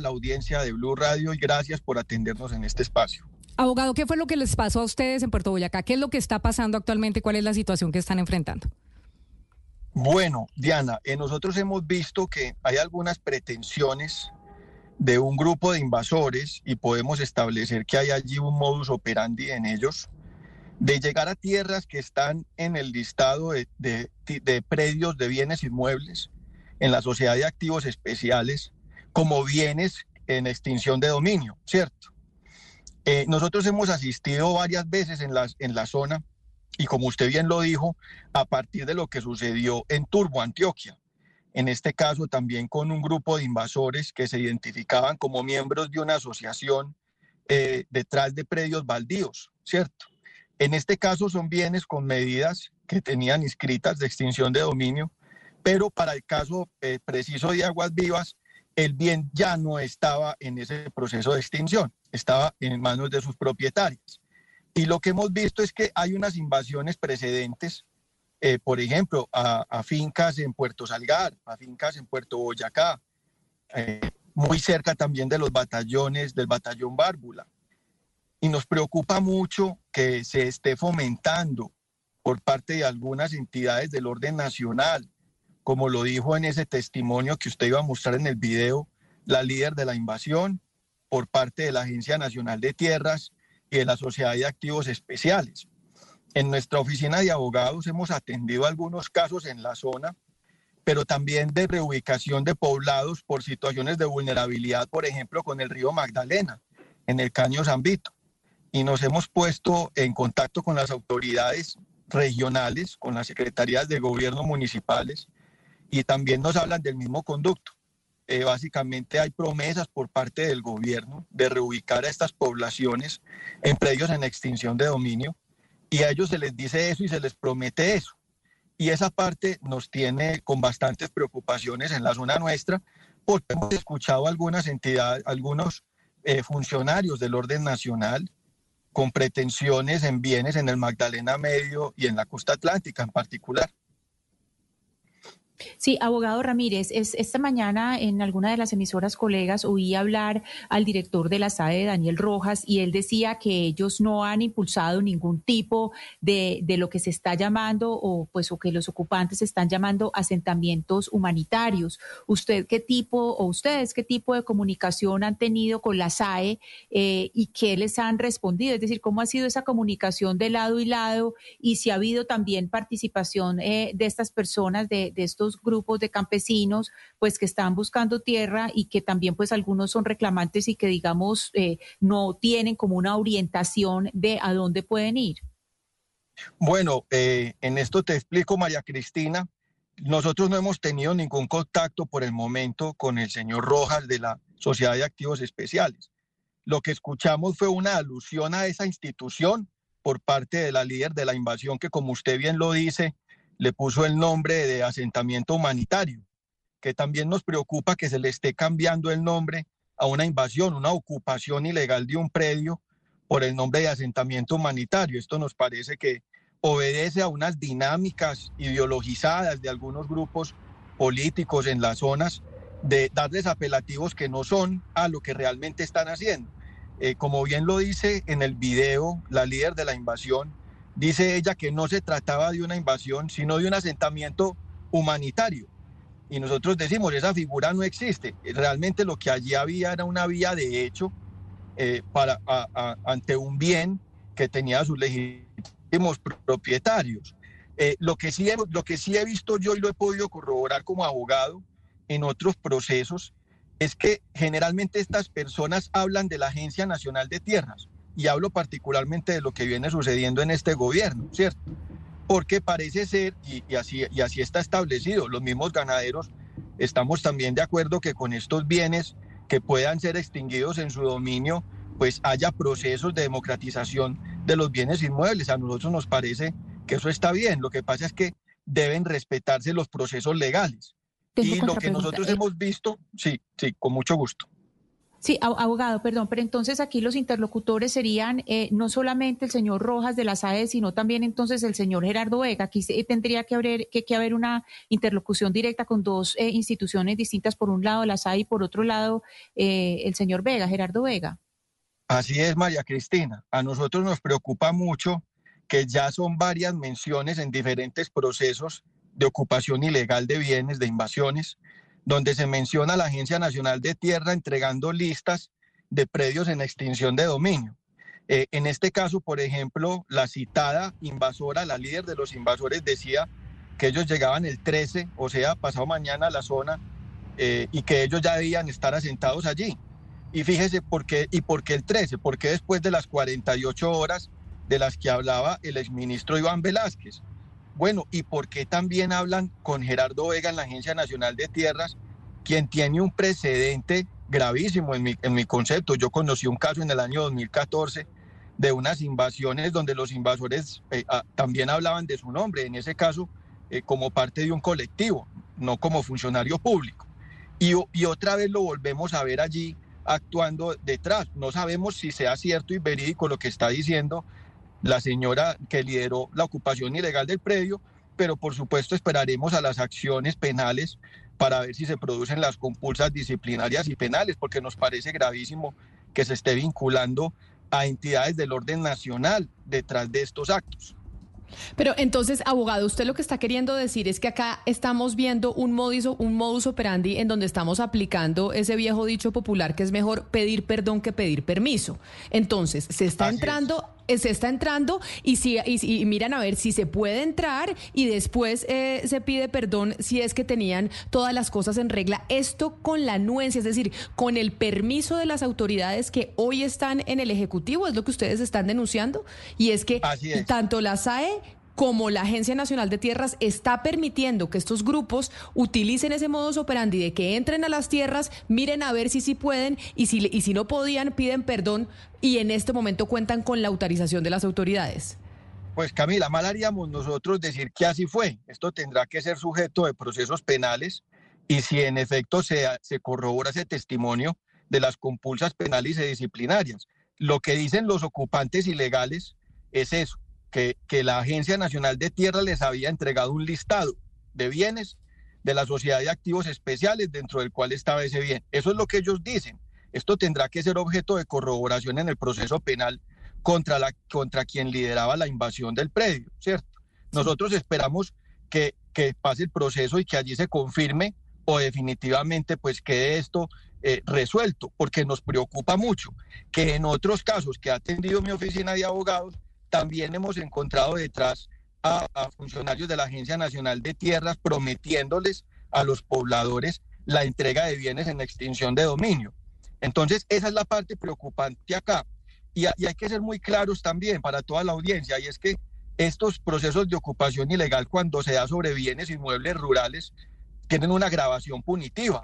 la audiencia de Blue Radio y gracias por atendernos en este espacio. Abogado, ¿qué fue lo que les pasó a ustedes en Puerto Boyacá? ¿Qué es lo que está pasando actualmente? ¿Cuál es la situación que están enfrentando? Bueno, Diana, eh, nosotros hemos visto que hay algunas pretensiones de un grupo de invasores y podemos establecer que hay allí un modus operandi en ellos de llegar a tierras que están en el listado de, de predios de bienes inmuebles en la sociedad de activos especiales como bienes en extinción de dominio, ¿cierto? Eh, nosotros hemos asistido varias veces en la, en la zona y como usted bien lo dijo, a partir de lo que sucedió en Turbo, Antioquia. En este caso también con un grupo de invasores que se identificaban como miembros de una asociación eh, detrás de predios baldíos, ¿cierto? En este caso son bienes con medidas que tenían inscritas de extinción de dominio, pero para el caso eh, preciso de Aguas Vivas, el bien ya no estaba en ese proceso de extinción, estaba en manos de sus propietarios. Y lo que hemos visto es que hay unas invasiones precedentes, eh, por ejemplo, a, fincas en Puerto Salgar, a fincas en Puerto Boyacá, eh, muy cerca también de los batallones del batallón Bárbula. Y nos preocupa mucho que se esté fomentando por parte de algunas entidades del orden nacional como lo dijo en ese testimonio que usted iba a mostrar en el video, la líder de la invasión por parte de la Agencia Nacional de Tierras y de la Sociedad de Activos Especiales. En nuestra oficina de abogados hemos atendido algunos casos en la zona, pero también de reubicación de poblados por situaciones de vulnerabilidad, por ejemplo, con el río Magdalena, en el Caño Zambito. Y nos hemos puesto en contacto con las autoridades regionales, con las secretarías de gobierno municipales, y también nos hablan del mismo conducto. Eh, básicamente hay promesas por parte del gobierno de reubicar a estas poblaciones en predios en extinción de dominio y a ellos se les dice eso y se les promete eso. Y esa parte nos tiene con bastantes preocupaciones en la zona nuestra porque hemos escuchado algunas entidades, algunos eh, funcionarios del orden nacional con pretensiones en bienes en el Magdalena Medio y en la costa atlántica en particular. Sí, abogado Ramírez, es, esta mañana en alguna de las emisoras colegas oí hablar al director de la SAE, Daniel Rojas, y él decía que ellos no han impulsado ningún tipo de, de, lo que se está llamando o pues o que los ocupantes están llamando asentamientos humanitarios. ¿Usted qué tipo o ustedes qué tipo de comunicación han tenido con la SAE eh, y qué les han respondido? Es decir, ¿cómo ha sido esa comunicación de lado y lado y si ha habido también participación eh, de estas personas, de, de estos grupos de campesinos pues que están buscando tierra y que también pues algunos son reclamantes y que digamos eh, no tienen como una orientación de a dónde pueden ir? Bueno, eh, en esto te explico, María Cristina. Nosotros no hemos tenido ningún contacto por el momento con el señor Rojas de la Sociedad de Activos Especiales. Lo que escuchamos fue una alusión a esa institución por parte de la líder de la invasión que, como usted bien lo dice, le puso el nombre de asentamiento humanitario, que también nos preocupa que se le esté cambiando el nombre a una invasión, una ocupación ilegal de un predio por el nombre de asentamiento humanitario. Esto nos parece que obedece a unas dinámicas ideologizadas de algunos grupos políticos en las zonas de darles apelativos que no son a lo que realmente están haciendo. Eh, como bien lo dice en el video la líder de la invasión, Dice ella que no se trataba de una invasión, sino de un asentamiento humanitario. Y nosotros decimos, esa figura no existe. Realmente lo que allí había era una vía de hecho eh, para, ante un bien que tenía sus legítimos propietarios. Eh, lo, que sí lo que sí he visto yo y lo he podido corroborar como abogado en otros procesos es que generalmente estas personas hablan de la Agencia Nacional de Tierras y hablo particularmente de lo que viene sucediendo en este gobierno, ¿cierto? Porque parece ser, y, así, y así está establecido, los mismos ganaderos estamos también de acuerdo que con estos bienes que puedan ser extinguidos en su dominio, pues haya procesos de democratización de los bienes inmuebles. A nosotros nos parece que eso está bien. Lo que pasa es que deben respetarse los procesos legales. Y lo que nosotros hemos visto, sí, sí, con mucho gusto. Sí, abogado, perdón, pero entonces aquí los interlocutores serían eh, no solamente el señor Rojas de la SAE, sino también entonces el señor Gerardo Vega. Aquí tendría que haber, que, haber una interlocución directa con dos eh, instituciones distintas, por un lado la SAE y por otro lado eh, el señor Vega, Gerardo Vega. Así es, María Cristina. A nosotros nos preocupa mucho que ya son varias menciones en diferentes procesos de ocupación ilegal de bienes, de invasiones, donde se menciona la Agencia Nacional de Tierra entregando listas de predios en extinción de dominio. Eh, en este caso, por ejemplo, la citada invasora, la líder de los invasores, decía que ellos llegaban el 13, o sea, pasado mañana a la zona, eh, y que ellos ya debían estar asentados allí. Y fíjese por qué, y por qué el 13, porque después de las 48 horas de las que hablaba el exministro Iván Velázquez. Bueno, ¿y por qué también hablan con Gerardo Vega en la Agencia Nacional de Tierras, quien tiene un precedente gravísimo en mi, en mi concepto? Yo conocí un caso en el año 2014 de unas invasiones donde los invasores eh, ah, también hablaban de su nombre, en ese caso eh, como parte de un colectivo, no como funcionario público. Y, y otra vez lo volvemos a ver allí actuando detrás. No sabemos si sea cierto y verídico lo que está diciendo la señora que lideró la ocupación ilegal del predio, pero por supuesto esperaremos a las acciones penales para ver si se producen las compulsas disciplinarias y penales, porque nos parece gravísimo que se esté vinculando a entidades del orden nacional detrás de estos actos. Pero entonces, abogado, usted lo que está queriendo decir es que acá estamos viendo un modus, un modus operandi en donde estamos aplicando ese viejo dicho popular que es mejor pedir perdón que pedir permiso. Entonces, se está entrando eh, se está entrando y, si, y, miran a ver si se puede entrar y después eh, se pide perdón si es que tenían todas las cosas en regla. Esto con la anuencia, es decir, con el permiso de las autoridades que hoy están en el Ejecutivo, es lo que ustedes están denunciando. Y es que tanto la SAE como la Agencia Nacional de Tierras está permitiendo que estos grupos utilicen ese modus operandi de que entren a las tierras, miren a ver si sí pueden y si, y si no podían, piden perdón y en este momento cuentan con la autorización de las autoridades. Pues Camila, mal haríamos nosotros decir que así fue. Esto tendrá que ser sujeto de procesos penales y si en efecto se, se corrobora ese testimonio de las compulsas penales y disciplinarias. Lo que dicen los ocupantes ilegales es eso, que, la Agencia Nacional de Tierra les había entregado un listado de bienes de la sociedad de activos especiales dentro del cual estaba ese bien. Eso es lo que ellos dicen. Esto tendrá que ser objeto de corroboración en el proceso penal contra, la, contra quien lideraba la invasión del predio, ¿cierto? Nosotros esperamos que, que pase el proceso y que allí se confirme o definitivamente pues quede esto eh, resuelto, porque nos preocupa mucho que en otros casos que ha atendido mi oficina de abogados, también hemos encontrado detrás a, funcionarios de la Agencia Nacional de Tierras prometiéndoles a los pobladores la entrega de bienes en extinción de dominio. Entonces, esa es la parte preocupante acá. Y, y, hay que ser muy claros también para toda la audiencia, y es que estos procesos de ocupación ilegal cuando se da sobre bienes inmuebles rurales tienen una grabación punitiva.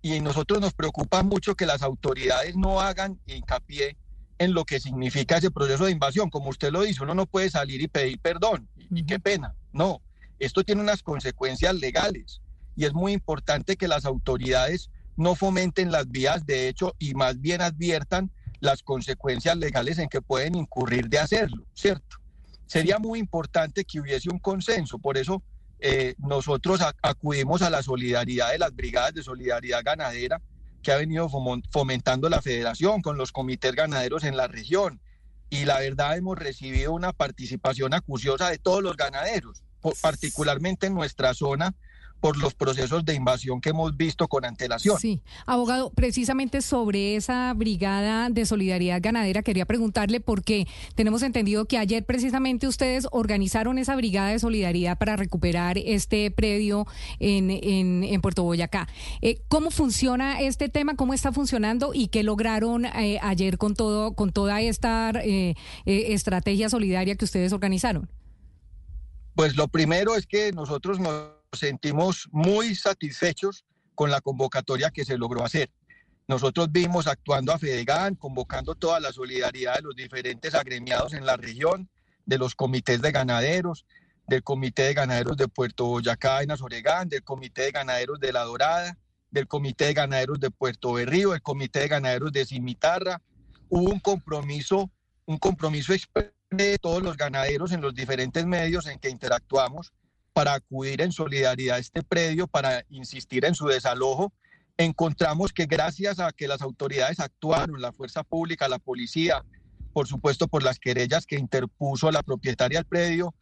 Y nosotros nos preocupa mucho que las autoridades no hagan hincapié en lo que significa ese proceso de invasión. Como usted lo dice, uno no puede salir y pedir perdón. Y, qué pena. No, esto tiene unas consecuencias legales y es muy importante que las autoridades no fomenten las vías de hecho y más bien adviertan las consecuencias legales en que pueden incurrir de hacerlo, ¿cierto? Sería muy importante que hubiese un consenso, por eso eh, nosotros acudimos a la solidaridad de las brigadas de solidaridad ganadera que ha venido fomentando la federación con los comités ganaderos en la región. Y la verdad hemos recibido una participación acuciosa de todos los ganaderos, particularmente en nuestra zona, por los procesos de invasión que hemos visto con antelación. Sí, abogado, precisamente sobre esa brigada de solidaridad ganadera quería preguntarle porque tenemos entendido que ayer precisamente ustedes organizaron esa brigada de solidaridad para recuperar este predio en, en, Puerto Boyacá. Eh, ¿Cómo funciona este tema? ¿Cómo está funcionando? ¿Y qué lograron eh, ayer con todo con toda esta eh, estrategia solidaria que ustedes organizaron? Pues lo primero es que nosotros nos sentimos muy satisfechos con la convocatoria que se logró hacer. Nosotros vimos actuando a Fedegan, convocando toda la solidaridad de los diferentes agremiados en la región, de los comités de ganaderos, del Comité de Ganaderos de Puerto Boyacá en Azoregán, del Comité de Ganaderos de La Dorada del Comité de Ganaderos de Puerto Berrío, el Comité de Ganaderos de Cimitarra. Hubo un compromiso, un compromiso de todos los ganaderos en los diferentes medios en que interactuamos para acudir en solidaridad a este predio, para insistir en su desalojo. Encontramos que gracias a que las autoridades actuaron, la fuerza pública, la policía, por supuesto por las querellas que interpuso la propietaria del predio,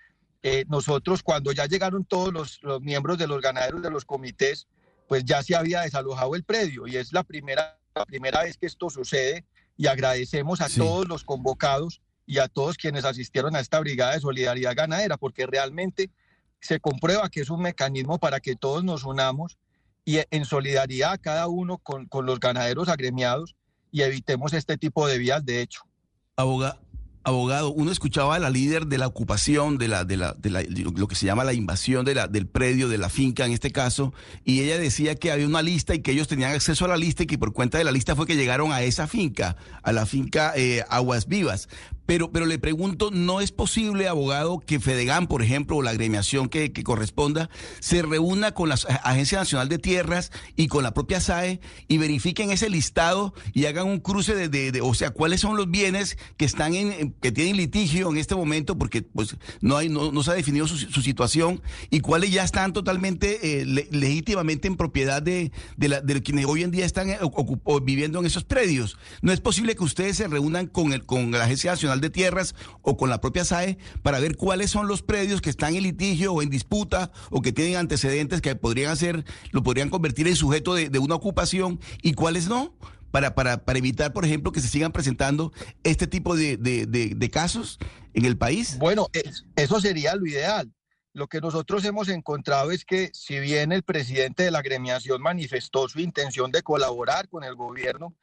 eh, nosotros cuando ya llegaron todos los, miembros de los ganaderos de los comités, pues ya se había desalojado el predio y es la primera, la primera vez que esto sucede y agradecemos a todos los convocados y a todos quienes asistieron a esta brigada de solidaridad ganadera, porque realmente se comprueba que es un mecanismo para que todos nos unamos y en solidaridad cada uno con, con los ganaderos agremiados y evitemos este tipo de vías de hecho. Abogado, uno escuchaba a la líder de la ocupación, de, la, de, la, de, la, lo que se llama la invasión de la, del predio, de la finca en este caso, y ella decía que había una lista y que ellos tenían acceso a la lista y que por cuenta de la lista fue que llegaron a esa finca, a la finca eh, Aguas Vivas. Pero, pero le pregunto, ¿no es posible, abogado, que Fedegan, por ejemplo, o la agremiación que, corresponda, se reúna con la Agencia Nacional de Tierras y con la propia SAE y verifiquen ese listado y hagan un cruce de, de, o sea, cuáles son los bienes que están en, que tienen litigio en este momento, porque pues no hay, no, no se ha definido su, situación, y cuáles ya están totalmente eh, legítimamente en propiedad de, de, la, quienes hoy en día están eh, viviendo en esos predios. No es posible que ustedes se reúnan con el, con la Agencia Nacional de Tierras o con la propia SAE para ver cuáles son los predios que están en litigio o en disputa o que tienen antecedentes que podrían hacer, lo podrían convertir en sujeto de, una ocupación y cuáles no. Para, para, para, evitar, por ejemplo, que se sigan presentando este tipo de, de casos en el país? Bueno, eso sería lo ideal. Lo que nosotros hemos encontrado es que si bien el presidente de la agremiación manifestó su intención de colaborar con el gobierno,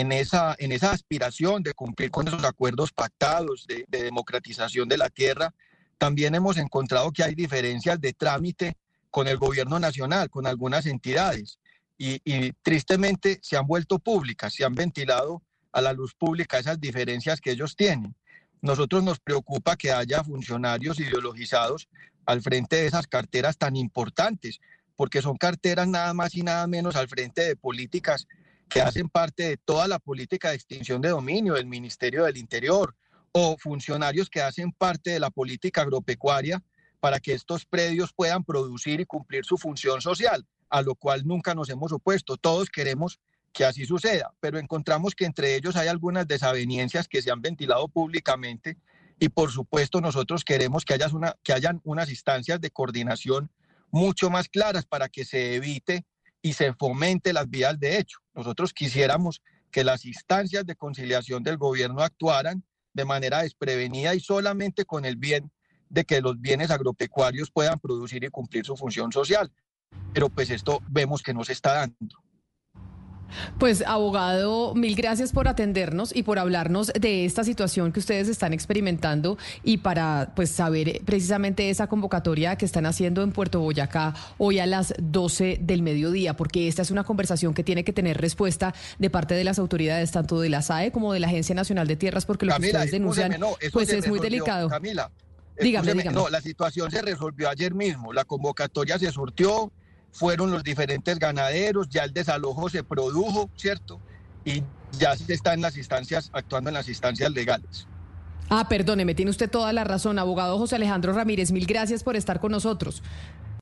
en esa, en esa aspiración de cumplir con esos acuerdos pactados de, democratización de la tierra, también hemos encontrado que hay diferencias de trámite con el gobierno nacional, con algunas entidades, y, y, tristemente se han vuelto públicas, se han ventilado a la luz pública esas diferencias que ellos tienen. Nosotros nos preocupa que haya funcionarios ideologizados al frente de esas carteras tan importantes, porque son carteras nada más y nada menos al frente de políticas que hacen parte de toda la política de extinción de dominio del Ministerio del Interior o funcionarios que hacen parte de la política agropecuaria para que estos predios puedan producir y cumplir su función social, a lo cual nunca nos hemos opuesto. Todos queremos que así suceda, pero encontramos que entre ellos hay algunas desavenencias que se han ventilado públicamente y por supuesto nosotros queremos que, haya una, que hayan unas instancias de coordinación mucho más claras para que se evite y se fomente las vías de hecho. Nosotros quisiéramos que las instancias de conciliación del gobierno actuaran de manera desprevenida y solamente con el bien de que los bienes agropecuarios puedan producir y cumplir su función social. Pero pues esto vemos que no se está dando. Pues abogado, mil gracias por atendernos y por hablarnos de esta situación que ustedes están experimentando y para pues saber precisamente esa convocatoria que están haciendo en Puerto Boyacá hoy a las 12 del mediodía, porque esta es una conversación que tiene que tener respuesta de parte de las autoridades tanto de la SAE como de la Agencia Nacional de Tierras, porque lo que ustedes denuncian pues es muy delicado. Camila, dígame, dígame. No, la situación se resolvió ayer mismo, la convocatoria se surtió fueron los diferentes ganaderos, ya el desalojo se produjo, ¿cierto? Y ya se está en las instancias, actuando en las instancias legales. Ah, perdóneme, tiene usted toda la razón, abogado José Alejandro Ramírez, mil gracias por estar con nosotros.